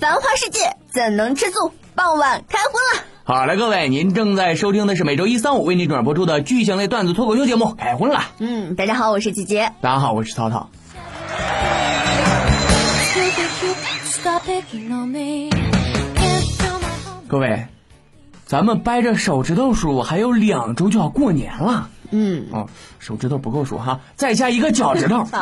繁华世界怎能吃素？傍晚开荤了。好了，各位，您正在收听的是每周一、三、五为您转播出的剧情类段子脱口秀节目《开荤了》。嗯，大家好，我是季杰。大家好，我是涛涛。各位，咱们掰着手指头数，还有两周就要过年了。嗯，哦，手指头不够数哈，再加一个脚趾头。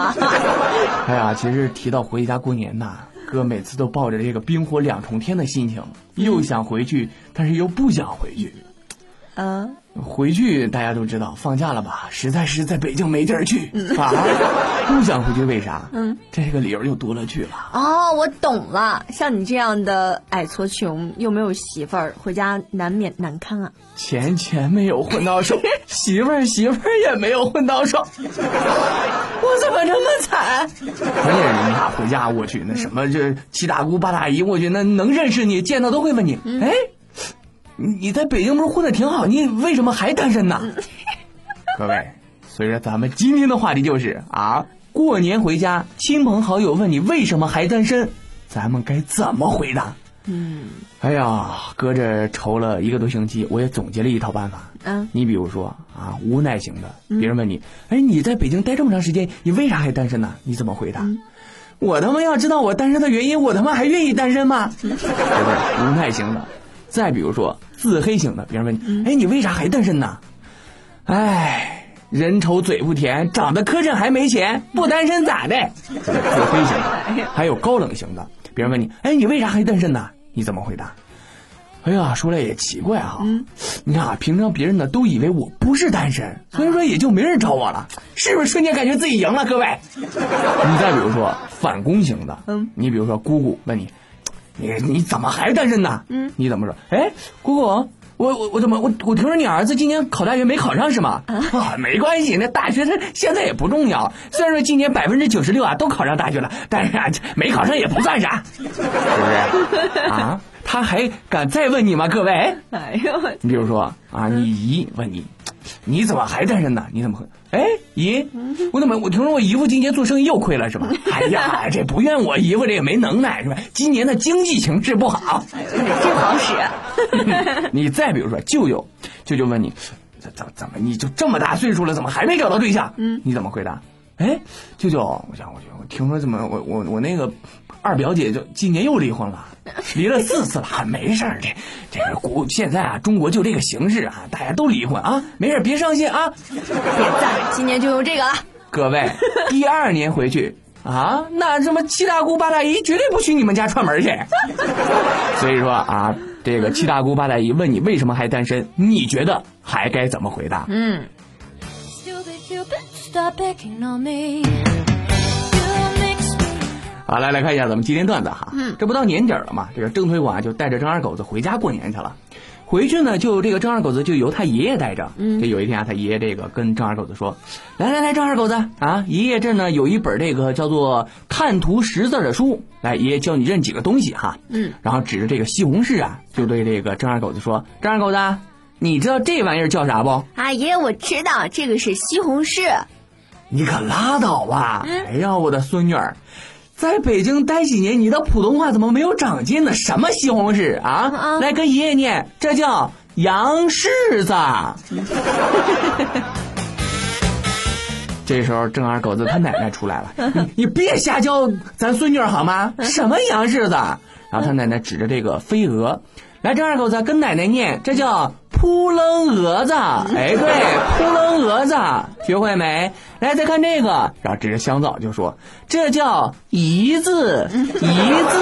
哎呀，其实提到回家过年呐，哥每次都抱着这个冰火两重天的心情，又想回去，但是又不想回去。嗯，回去大家都知道，放假了吧？实在是在北京没地儿去啊，不想回去，为啥？嗯，这个理由就多了去了。哦，我懂了。像你这样的矮矬穷又没有媳妇儿，回家难免难堪啊。钱钱没有混到手，媳妇儿媳妇儿也没有混到手，我怎么这么惨？关键是你俩回家，我去那什么这七大姑八大姨，我去那能认识你，见到都会问你，哎。你在北京不是混的挺好，你为什么还单身呢？各位，所以说咱们今天的话题就是啊，过年回家，亲朋好友问你为什么还单身，咱们该怎么回答？嗯，哎呀，搁这愁了一个多星期，我也总结了一套办法。嗯，你比如说啊，无奈型的，别人问你，哎，你在北京待这么长时间，你为啥还单身呢？你怎么回答？我他妈要知道我单身的原因，我他妈还愿意单身吗？对不对？无奈型的。再比如说自黑型的，别人问你，哎，你为啥还单身呢？哎，人丑嘴不甜，长得磕碜还没钱，不单身咋的？自黑型的，还有高冷型的，别人问你，哎，你为啥还单身呢？你怎么回答？哎呀，说来也奇怪啊，你看啊，平常别人呢都以为我不是单身，所以说也就没人找我了，是不是瞬间感觉自己赢了？各位，你再比如说反攻型的，嗯，你比如说姑姑问你。你你怎么还单身呢？嗯，你怎么说？哎，姑姑，我我我怎么我我听说你儿子今年考大学没考上是吗？啊，没关系，那大学他现在也不重要。虽然说今年百分之九十六啊都考上大学了，但是啊没考上也不算啥，是不是？啊，他还敢再问你吗？各位，哎呦，你比如说啊，你姨问你。你怎么还单身呢？你怎么？哎，姨，我怎么？我听说我姨夫今年做生意又亏了是吧？哎呀，这不怨我姨夫，这也没能耐是吧？今年的经济形势不好，真好使。你再比如说，舅舅，舅舅问你，怎怎怎么？你就这么大岁数了，怎么还没找到对象？嗯，你怎么回答？哎，舅舅，我想，我我听说怎么，我我我那个。二表姐就今年又离婚了，离了四次了，没事儿。这这个国现在啊，中国就这个形势啊，大家都离婚啊，没事别伤心啊。点赞，今年就用这个了。各位，第二年回去啊，那什么七大姑八大姨绝对不许你们家串门去。所以说啊，这个七大姑八大姨问你为什么还单身，你觉得还该怎么回答？嗯。好，来来看一下咱们今天段子哈。嗯，这不到年底了嘛，这个郑推广就带着郑二狗子回家过年去了。回去呢，就这个郑二狗子就由他爷爷带着。嗯，这有一天啊，他爷爷这个跟郑二狗子说：“来来来，郑二狗子啊，爷爷这呢有一本这个叫做《看图识字》的书，来，爷爷教你认几个东西哈。”嗯，然后指着这个西红柿啊，就对这个郑二狗子说：“郑二狗子，你知道这玩意儿叫啥不？”啊，爷爷，我知道这个是西红柿。你可拉倒吧！哎呀，我的孙女儿。在北京待几年，你的普通话怎么没有长进呢？什么西红柿啊？来跟爷爷念，这叫洋柿子。这时候郑二狗子他奶奶出来了，你你别瞎教咱孙女好吗？什么洋柿子？然后他奶奶指着这个飞蛾，来郑二狗子跟奶奶念，这叫。扑棱蛾子，哎，对，扑棱蛾子，学会没？来，再看这个，然后指着香皂就说：“这叫一字，一字，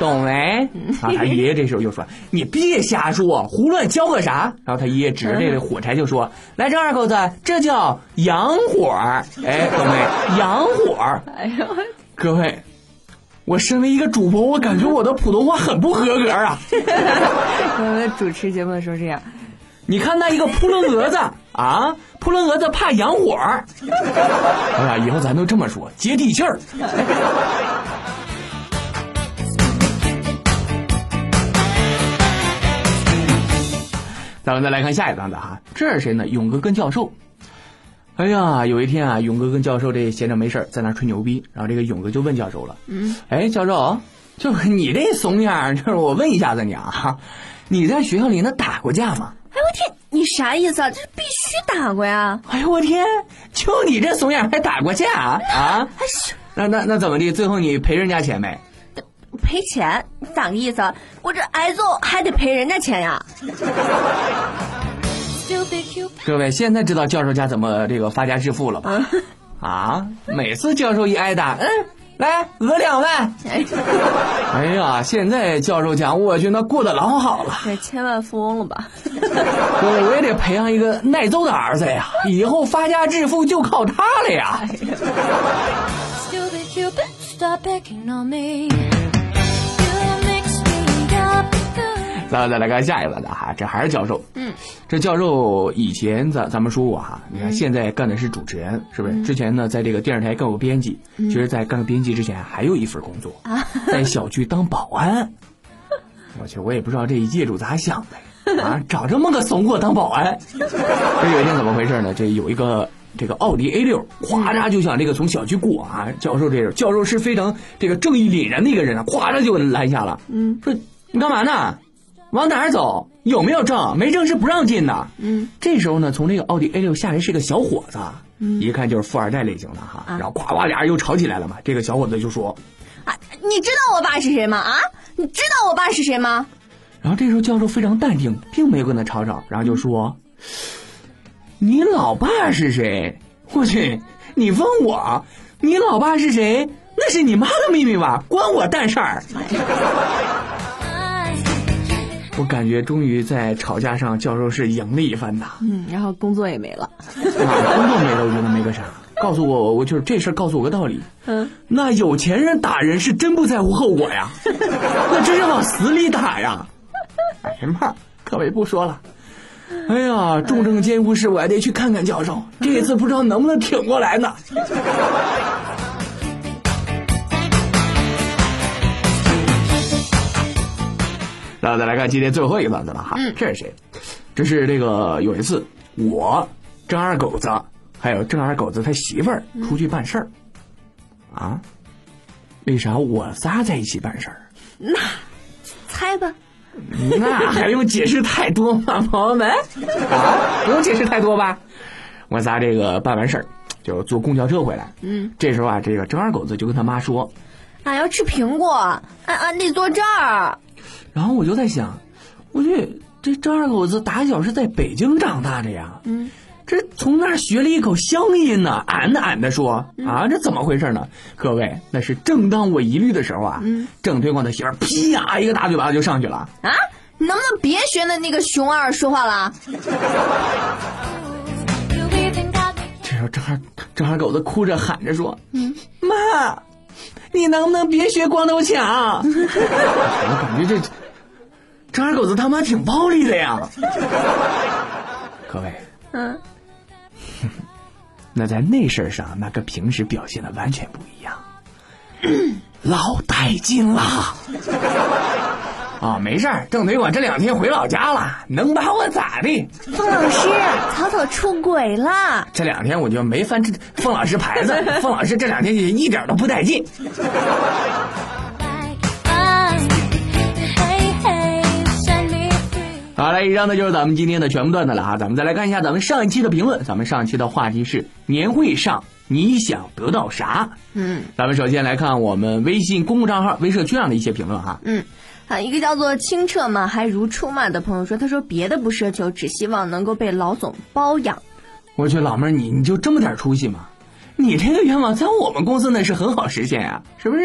懂没？”啊，他爷爷这时候又说：“你别瞎说，胡乱教个啥？”然后他爷爷指着这个火柴就说：“来，这二狗子，这叫洋火儿，哎，懂没？洋火儿。”哎呦，各位，我身为一个主播，我感觉我的普通话很不合格啊。我们主持节目的时候这样。你看那一个扑棱蛾子啊，扑棱蛾子怕洋火儿。哎呀，以后咱都这么说，接地气儿。咱们再来看下一段子哈，这是谁呢？勇哥跟教授。哎呀，有一天啊，勇哥跟教授这闲着没事儿在那吹牛逼，然后这个勇哥就问教授了，嗯，哎，教授，就是你这怂样，就是我问一下子你啊，你在学校里那打过架吗？哎我天，你啥意思啊？这必须打过呀！哎呦我天，就你这怂样还打过架啊？啊？那那那怎么的？最后你赔人家钱没？赔钱，咋个意思啊？我这挨揍还得赔人家钱呀？各位现在知道教授家怎么这个发家致富了吧？啊，每次教授一挨打，嗯，来讹两万。哎，哎呀，现在教授讲我去那过得老好了。这千万富翁了吧？我，我也得培养一个耐揍的儿子呀，以后发家致富就靠他了呀。Stupid Cupid, 咱再来看下一个的哈，这还是教授。嗯，这教授以前咱咱们说过哈，你看现在干的是主持人，是不是？之前呢，在这个电视台干过编辑。其实，在干编辑之前，还有一份工作，在小区当保安。我去，我也不知道这一业主咋想的啊，找这么个怂货当保安。这有一天怎么回事呢？这有一个这个奥迪 A 六，咵嚓就想这个从小区过啊。教授这教授是非常这个正义凛然的一个人啊，咵嚓就拦下了。嗯，说你干嘛呢？往哪儿走？有没有证？没证是不让进的。嗯，这时候呢，从这个奥迪 A 六下来是个小伙子，一看就是富二代类型的哈。然后呱呱俩人又吵起来了嘛。这个小伙子就说，啊，你知道我爸是谁吗？啊，你知道我爸是谁吗？然后这时候教授非常淡定，并没有跟他吵吵，然后就说：“你老爸是谁？我去，你问我，你老爸是谁？那是你妈的秘密吧，关我蛋事儿。”我感觉终于在吵架上，教授是赢了一番呐。嗯，然后工作也没了。啊，工作没了，我觉得没个啥。告诉我，我就是这事儿告诉我个道理。嗯，那有钱人打人是真不在乎后果呀，那真是往死里打呀。哎呀妈，各位不说了。哎呀，重症监护室，我还得去看看教授，这一次不知道能不能挺过来呢。然后再来看今天最后一个段子了哈，这是谁？这是这个有一次我郑二狗子还有郑二狗子他媳妇儿出去办事儿，啊，为啥我仨在一起办事儿？那猜吧。那还用解释太多吗，朋友们？啊，不用解释太多吧？我仨这个办完事儿就坐公交车回来，嗯，这时候啊，这个郑二狗子就跟他妈说，俺要吃苹果，俺俺得坐这儿。然后我就在想，我去，这张二狗子打小是在北京长大的呀，嗯，这从那儿学了一口乡音呢，俺的俺的说啊，这怎么回事呢？各位，那是正当我疑虑的时候啊，郑推广的媳妇儿噼呀一个大嘴巴子就上去了，啊，你能不能别学那那个熊二说话了 这时候郑二郑二狗子哭着喊着说，嗯，妈，你能不能别学光头强？我感觉这张二狗子他妈挺暴力的呀。各位，嗯，那在那事儿上，那跟平时表现的完全不一样，老带劲了。啊，没事儿，郑推广这两天回老家了，能把我咋的？凤老师，草草出轨了。这两天我就没翻这凤老师牌子，凤老师这两天也一点都不带劲。好了，以上呢就是咱们今天的全部段子了啊。咱们再来看一下咱们上一期的评论。咱们上一期的话题是年会上你想得到啥？嗯咱们首先来看我们微信公共账号微社区上的一些评论哈。嗯，啊，一个叫做清澈嘛还如初嘛的朋友说，他说别的不奢求，只希望能够被老总包养。我去，老妹儿，你你就这么点出息吗？你这个愿望在我们公司那是很好实现啊，是不是？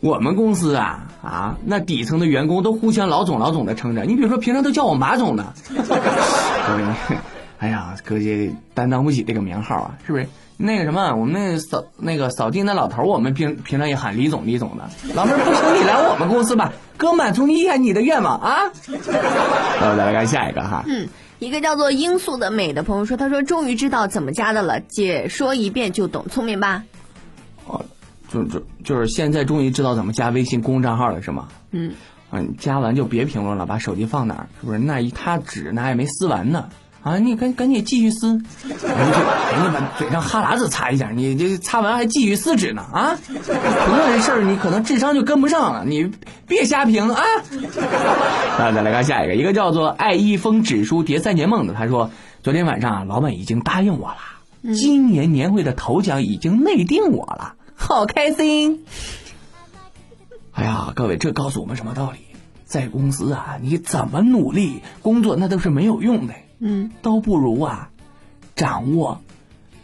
我们公司啊啊，那底层的员工都互相老总老总的称着，你比如说平常都叫我马总的，哎呀，哥姐担当不起这个名号啊，是不是？那个什么，我们那扫那个扫地那老头儿，我们平平常也喊李总李总的。老妹儿，不行，你来我们公司吧，哥满足你一下你的愿望啊。那 我再来看下一个哈，嗯，一个叫做罂粟的美的朋友说，他说终于知道怎么加的了，解说一遍就懂，聪明吧？哦，就就就是现在终于知道怎么加微信公众账号了，是吗？嗯，啊，你加完就别评论了，把手机放哪儿？是不是？那一沓纸那还没撕完呢。啊，你赶赶紧继续撕，你就赶紧把嘴上哈喇子擦一下，你这擦完还继续撕纸呢啊！同样的事儿，你可能智商就跟不上了，你别瞎评啊！那，再来看下一个，一个叫做爱一封纸书叠三年梦的，他说昨天晚上啊，老板已经答应我了，今年年会的头奖已经内定我了，好开心！哎呀，各位，这告诉我们什么道理？在公司啊，你怎么努力工作，那都是没有用的。嗯，都不如啊，掌握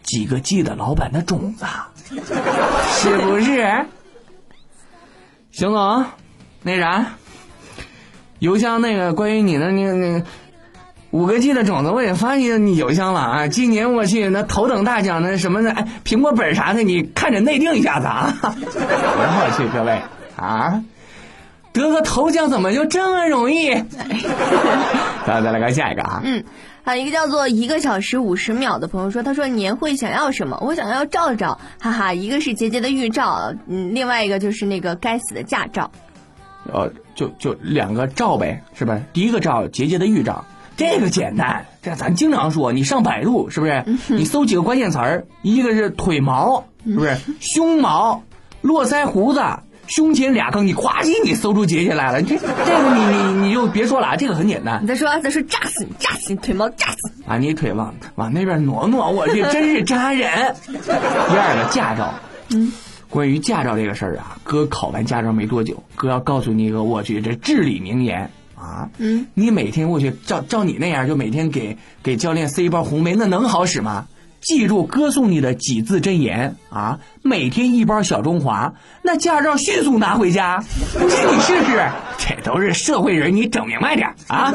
几个 G 的老板的种子，是不是？邢总，那啥，邮箱那个关于你的那个那个五个 G 的种子，我也发你你邮箱了啊。今年我去那头等大奖那什么的，哎，苹果本啥的，你看着内定一下子啊。我去，各位啊，得个头奖怎么就这么容易？咱再来看下一个啊。嗯，还有一个叫做一个小时五十秒的朋友说，他说年会想要什么？我想要照照，哈哈，一个是节节的预兆，嗯，另外一个就是那个该死的驾照。呃，就就两个照呗，是不是？第一个照，节节的预兆，这个简单，这咱经常说。你上百度是不是？你搜几个关键词儿，一个是腿毛，是不是？胸毛、络腮胡子、胸前俩坑，你咵叽你搜出结节来了。这这个你你你就别说了啊，这个很简单你再说，再说，扎死你，扎死你，腿毛扎死你。啊，你腿往往那边挪挪，我去，真是扎人。第二个驾照，嗯，关于驾照这个事儿啊，哥考完驾照没多久，哥要告诉你一个，我去，这至理名言啊，嗯，你每天我去照照你那样，就每天给给教练塞一包红梅，那能好使吗？记住歌颂你的几字真言啊！每天一包小中华，那驾照迅速拿回家。不信你试试，这都是社会人，你整明白点啊！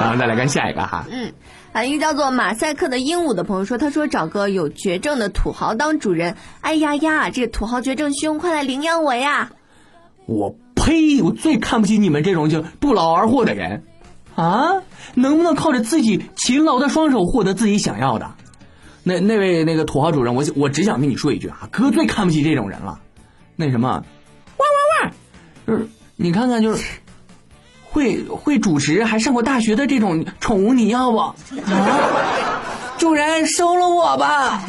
咱们再来看下一个哈，嗯，啊，一个叫做马赛克的鹦鹉的朋友说，他说找个有绝症的土豪当主人。哎呀呀，这土豪绝症兄，快来领养我呀！我呸！我最看不起你们这种就不劳而获的人，啊！能不能靠着自己勤劳的双手获得自己想要的？那那位那个土豪主人，我我只想跟你说一句啊，哥最看不起这种人了。那什么，哇哇哇，就是你看看就是。会会主持还上过大学的这种宠物你要不？啊，主人收了我吧。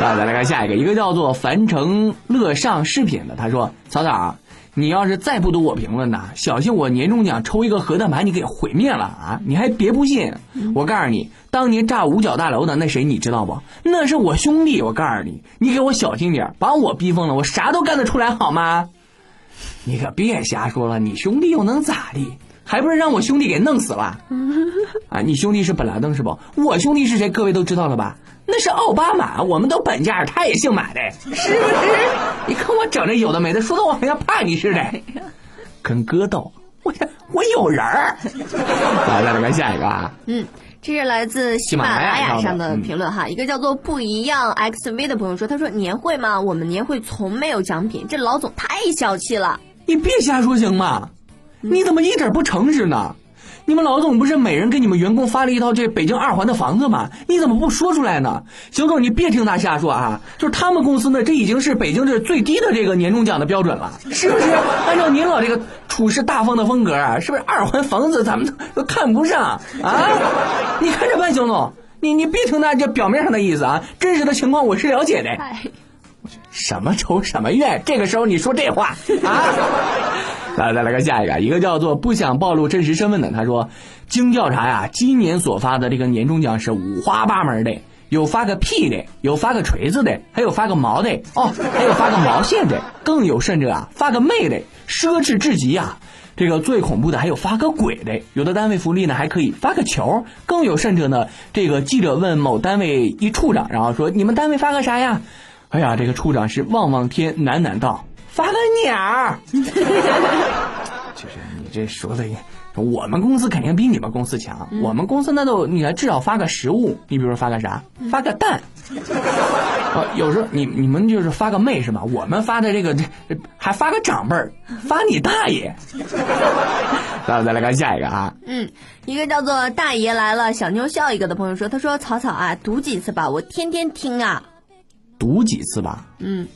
那咱来看下一个，一个叫做樊城乐上饰品的，他说：“草草，你要是再不读我评论呐，小心我年终奖抽一个核弹把你给毁灭了啊！你还别不信，我告诉你，当年炸五角大楼的那谁你知道不？那是我兄弟，我告诉你，你给我小心点，把我逼疯了，我啥都干得出来好吗？你可别瞎说了，你兄弟又能咋地？还不是让我兄弟给弄死了？啊，你兄弟是本拉登是不？我兄弟是谁？各位都知道了吧？那是奥巴马，我们都本家，他也姓马的，是不是？你看我整这有的没的，说的我好像怕你似的。跟哥斗，我我有人儿。来，再来看下一个啊。嗯，这是来自喜马拉雅上的评论哈，一个叫做不一样 XV 的朋友说，他说年会嘛，我们年会从没有奖品，这老总太小气了。你别瞎说行吗？你怎么一点不诚实呢？你们老总不是每人给你们员工发了一套这北京二环的房子吗？你怎么不说出来呢？邢总，你别听他瞎说啊！就是他们公司呢，这已经是北京这最低的这个年终奖的标准了，是不是？按照您老这个处事大方的风格啊，是不是二环房子咱们都都看不上啊？你看着办，邢总，你你别听他这表面上的意思啊，真实的情况我是了解的。什么仇什么怨？这个时候你说这话 啊？来，再来看下一个，一个叫做不想暴露真实身份的，他说，经调查呀，今年所发的这个年终奖是五花八门的，有发个屁的，有发个锤子的，还有发个毛的，哦，还有发个毛线的，更有甚者啊，发个妹的，奢侈至极啊！这个最恐怖的还有发个鬼的，有的单位福利呢还可以发个球，更有甚者呢，这个记者问某单位一处长，然后说你们单位发个啥呀？哎呀，这个处长是望望天，喃喃道。发个鸟儿，就是你这说的，我们公司肯定比你们公司强。我们公司那都，你还至少发个食物，你比如说发个啥，发个蛋。呃，有时候你你们就是发个妹是吧？我们发的这个这还发个长辈儿，发你大爷。那我，再来看下一个啊。嗯，一个叫做大爷来了，小妞笑一个的朋友说，他说草草啊，读几次吧，我天天听啊。读几次吧？嗯。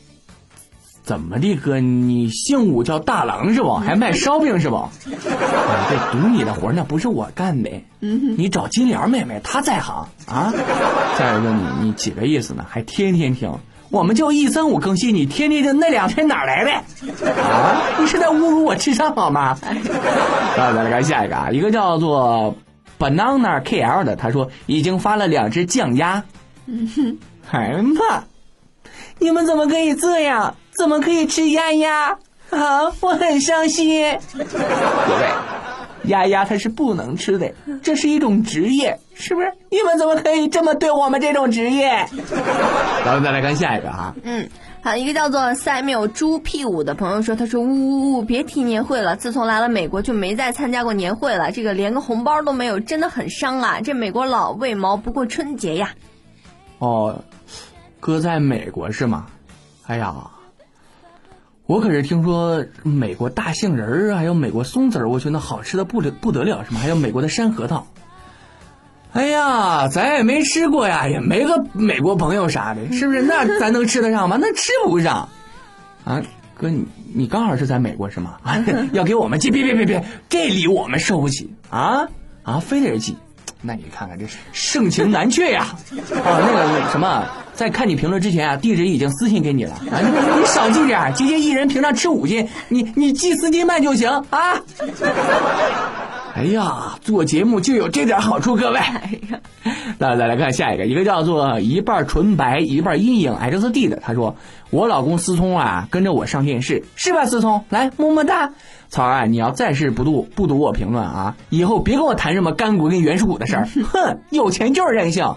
怎么的哥？你姓武叫大郎是不？还卖烧饼是不？啊 这赌你的活儿那不是我干的，嗯你找金莲妹妹，她在行啊。再一个你你几个意思呢？还天天听。我们就一三五更新，你天天听那两天哪来的？啊，你是在侮辱我智商好吗？啊，再来看下一个啊，一个叫做 banana KL 的，他说已经发了两只酱鸭。哎呀妈！你们怎么可以这样？怎么可以吃鸭鸭啊？我很伤心。各位，鸭鸭它是不能吃的，这是一种职业，是不是？你们怎么可以这么对我们这种职业？咱们再来看下一个啊，嗯，好，一个叫做塞缪猪屁股的朋友说，他说呜呜呜，别提年会了，自从来了美国就没再参加过年会了，这个连个红包都没有，真的很伤啊！这美国佬为毛不过春节呀？哦，哥在美国是吗？哎呀，我可是听说美国大杏仁儿，还有美国松子儿，我觉得那好吃的不得不得了，是吗？还有美国的山核桃。哎呀，咱也没吃过呀，也没个美国朋友啥的，是不是？那咱能吃得上吗？那吃不上。啊，哥，你你刚好是在美国是吗？啊，要给我们寄？别别别别，这礼我们收不起啊啊，非得寄。那你看看这是盛情难却呀！啊，那个什么，在看你评论之前啊，地址已经私信给你了啊，你你少寄点儿，姐姐一人平常吃五斤，你你寄四斤半就行啊。哎呀，做节目就有这点好处，各位。那再来看下一个，一个叫做一半纯白一半阴影 XD 的，他说我老公思聪啊跟着我上电视，是吧？思聪，来么么哒。曹儿啊，你要再是不读不读我评论啊，以后别跟我谈什么干股跟原始股的事儿。哼，有钱就是任性。哦，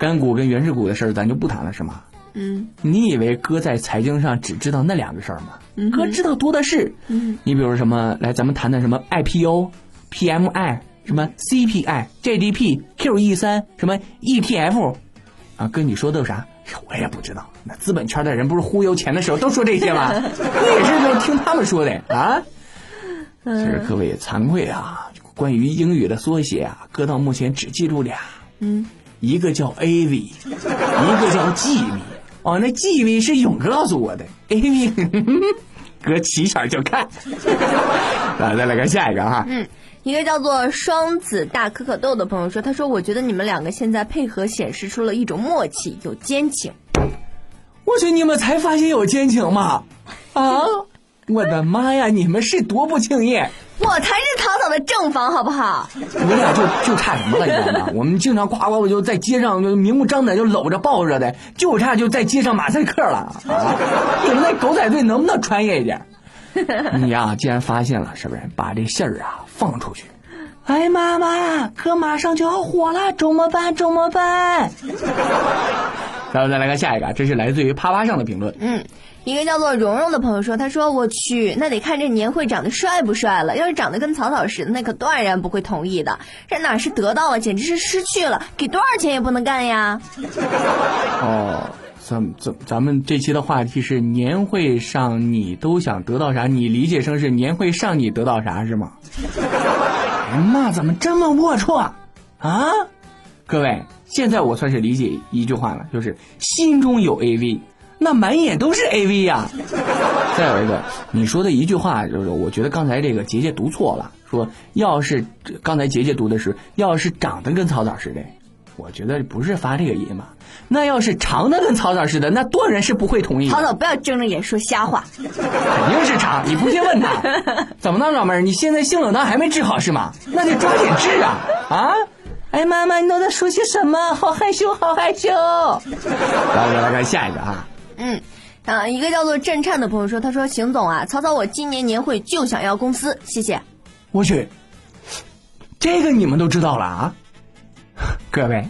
干股跟原始股的事儿咱就不谈了是吗？嗯你以为哥在财经上只知道那两个事儿吗？哥知道多的是。嗯你比如什么，来咱们谈谈什么 IPO、PMI、什么 CPI、GDP、QE 三、什么 ETF，啊，跟你说的有啥？我也不知道。那资本圈的人不是忽悠钱的时候都说这些吗？我也是就听他们说的啊。其实各位惭愧啊，关于英语的缩写啊，哥到目前只记住俩，嗯，一个叫 AV，一个叫 GV。哦，那 GV 是勇哥告诉我的，AV 哥起色就看。来，再来看下一个哈。嗯，一个叫做双子大可可豆的朋友说，他说我觉得你们两个现在配合显示出了一种默契，有奸情。我去，你们才发现有奸情吗？啊！我的妈呀，你们是多不敬业！我才是草草的正房，好不好？你俩就就差什么了，你知道吗？我们经常呱呱，我就在街上就明目张胆就搂着抱着的，就差就在街上马赛克了啊！你们那狗仔队能不能专业一点？你呀，既然发现了，是不是把这信儿啊放出去？哎，妈妈，哥马上就要火了，怎么办？怎么办？咱们再来看下一个，这是来自于啪啪上的评论。嗯，一个叫做蓉蓉的朋友说，他说我去，那得看这年会长得帅不帅了。要是长得跟草草似的，那可断然不会同意的。这哪是得到了，简直是失去了，给多少钱也不能干呀。哦，咱咱咱们这期的话题是年会上你都想得到啥？你理解成是年会上你得到啥是吗？哎呀妈，怎么这么龌龊啊？各位，现在我算是理解一句话了，就是心中有 AV，那满眼都是 AV 呀、再有一个，你说的一句话就是，我觉得刚才这个杰杰读错了，说要是刚才杰杰读的是，要是长得跟草草似的，我觉得不是发这个音嘛。那要是长得跟草草似的，那断然是不会同意的。草草不要睁着眼说瞎话。肯定是长，你不信问他。怎么了，老妹儿？你现在性冷淡还没治好是吗？那就抓紧治啊！啊！哎，妈妈，你都在说些什么？好害羞，好害羞。来来来看下一个啊！嗯。啊，一个叫做震颤的朋友说：“他说邢总啊，草草我今年年会就想要公司，谢谢。我去，这个你们都知道了啊？各位，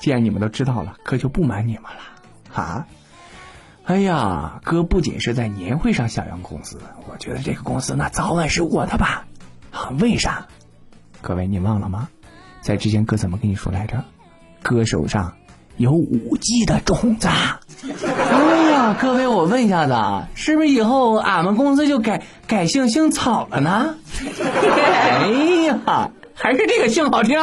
既然你们都知道了，哥就不瞒你们了啊！哎呀，哥不仅是在年会上想要公司，我觉得这个公司那早晚是我的吧？啊，为啥？各位，你忘了吗？在之前哥怎么跟你说来着？哥手上有五 G 的种子。各位，我问一下子啊，是不是以后俺们公司就改改姓姓草了呢？哎呀，还是这个姓好听。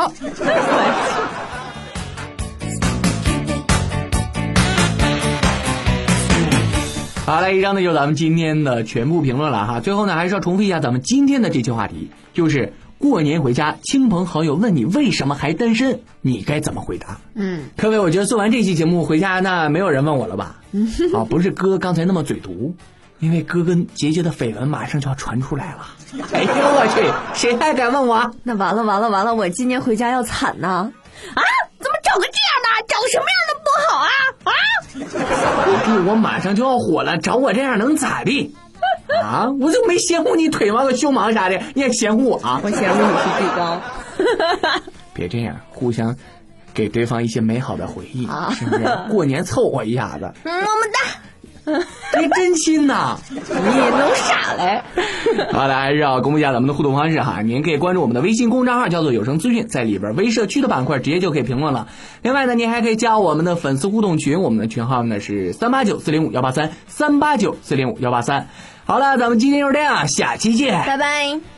好了，以上呢就是咱们今天的全部评论了哈。最后呢，还是要重复一下咱们今天的这期话题，就是过年回家，亲朋好友问你为什么还单身，你该怎么回答？嗯，各位，我觉得做完这期节目回家，那没有人问我了吧？啊，不是哥刚才那么嘴毒，因为哥跟杰杰的绯闻马上就要传出来了。哎呦我去，谁还敢问我啊？那完了完了完了，我今年回家要惨呐！啊，怎么找个这样的？找个什么样的不好啊？啊！我 我马上就要火了，找我这样能咋地？啊，我就没嫌乎你腿毛个胸毛啥的，你也嫌乎我啊？我嫌乎你是最高。别这样，互相给对方一些美好的回忆，啊是不是？过年凑合一下子，嗯，么么哒。你真亲呐！你弄啥嘞？好的，还是要公布一下咱们的互动方式哈。您可以关注我们的微信公众号，叫做有声资讯，在里边微社区的板块直接就可以评论了。另外呢，您还可以加我们的粉丝互动群，我们的群号呢是三八九四零五幺八三三八九四零五幺八三。好了，咱们今天就是这样，下期见。拜拜。